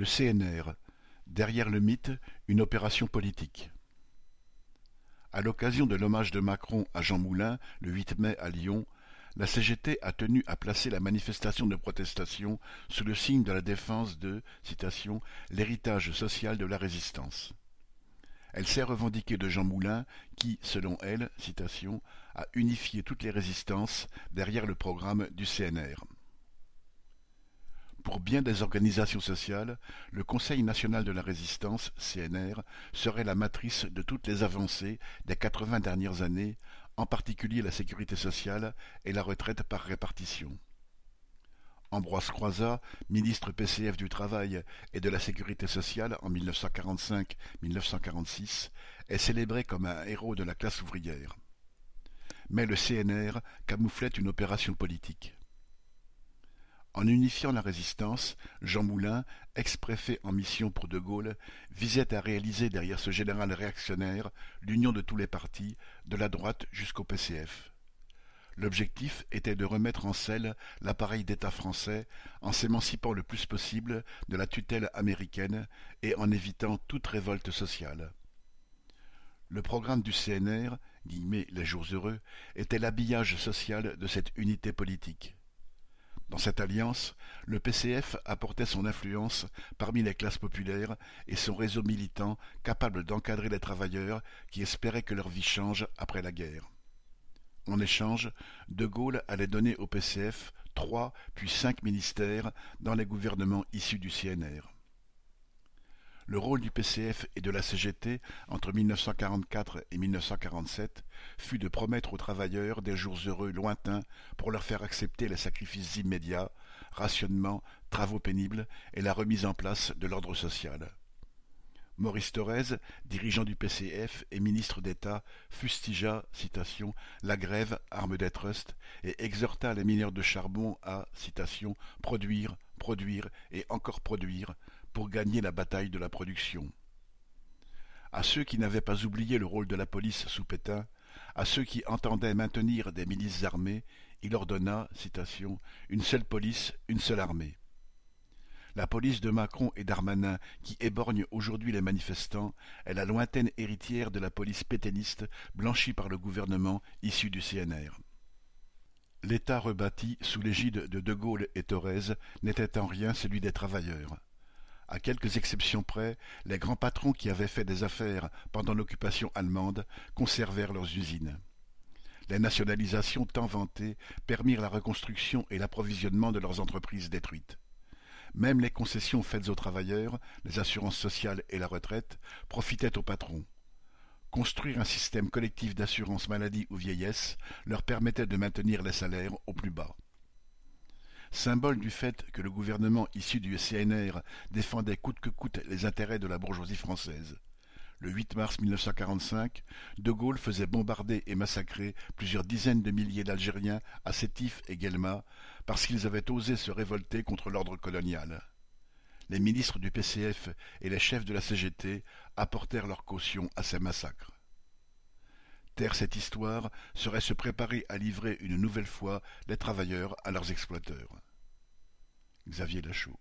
Le CNR, derrière le mythe, une opération politique. À l'occasion de l'hommage de Macron à Jean Moulin, le 8 mai à Lyon, la CGT a tenu à placer la manifestation de protestation sous le signe de la défense de l'héritage social de la résistance. Elle s'est revendiquée de Jean Moulin qui, selon elle, a unifié toutes les résistances derrière le programme du CNR. Des organisations sociales, le Conseil national de la résistance, CNR, serait la matrice de toutes les avancées des quatre-vingts dernières années, en particulier la sécurité sociale et la retraite par répartition. Ambroise Croizat, ministre PCF du Travail et de la Sécurité sociale en 1945-1946, est célébré comme un héros de la classe ouvrière. Mais le CNR camouflait une opération politique. En unifiant la résistance, Jean Moulin, ex-préfet en mission pour De Gaulle, visait à réaliser derrière ce général réactionnaire l'union de tous les partis, de la droite jusqu'au PCF. L'objectif était de remettre en selle l'appareil d'État français en s'émancipant le plus possible de la tutelle américaine et en évitant toute révolte sociale. Le programme du CNR, les jours heureux, était l'habillage social de cette unité politique. Dans cette alliance, le PCF apportait son influence parmi les classes populaires et son réseau militant capable d'encadrer les travailleurs qui espéraient que leur vie change après la guerre. En échange, De Gaulle allait donner au PCF trois puis cinq ministères dans les gouvernements issus du CNR. Le rôle du PCF et de la CGT entre 1944 et 1947 fut de promettre aux travailleurs des jours heureux lointains pour leur faire accepter les sacrifices immédiats, rationnement, travaux pénibles et la remise en place de l'ordre social. Maurice Thorez, dirigeant du PCF et ministre d'État, fustigea citation, la grève, arme des trusts, et exhorta les mineurs de charbon à citation, produire, produire et encore produire pour gagner la bataille de la production. À ceux qui n'avaient pas oublié le rôle de la police sous Pétain, à ceux qui entendaient maintenir des milices armées, il ordonna citation, une seule police, une seule armée. La police de Macron et Darmanin, qui éborgne aujourd'hui les manifestants, est la lointaine héritière de la police pétainiste blanchie par le gouvernement issu du CNR. L'État rebâti sous l'égide de De Gaulle et Thorez n'était en rien celui des travailleurs. À quelques exceptions près, les grands patrons qui avaient fait des affaires pendant l'occupation allemande conservèrent leurs usines. Les nationalisations tant vantées permirent la reconstruction et l'approvisionnement de leurs entreprises détruites. Même les concessions faites aux travailleurs, les assurances sociales et la retraite, profitaient aux patrons. Construire un système collectif d'assurance maladie ou vieillesse leur permettait de maintenir les salaires au plus bas. Symbole du fait que le gouvernement issu du CNR défendait coûte que coûte les intérêts de la bourgeoisie française. Le 8 mars 1945, De Gaulle faisait bombarder et massacrer plusieurs dizaines de milliers d'Algériens à Sétif et Guelma parce qu'ils avaient osé se révolter contre l'ordre colonial. Les ministres du PCF et les chefs de la CGT apportèrent leur caution à ces massacres. Taire cette histoire serait se préparer à livrer une nouvelle fois les travailleurs à leurs exploiteurs. Xavier Lachaud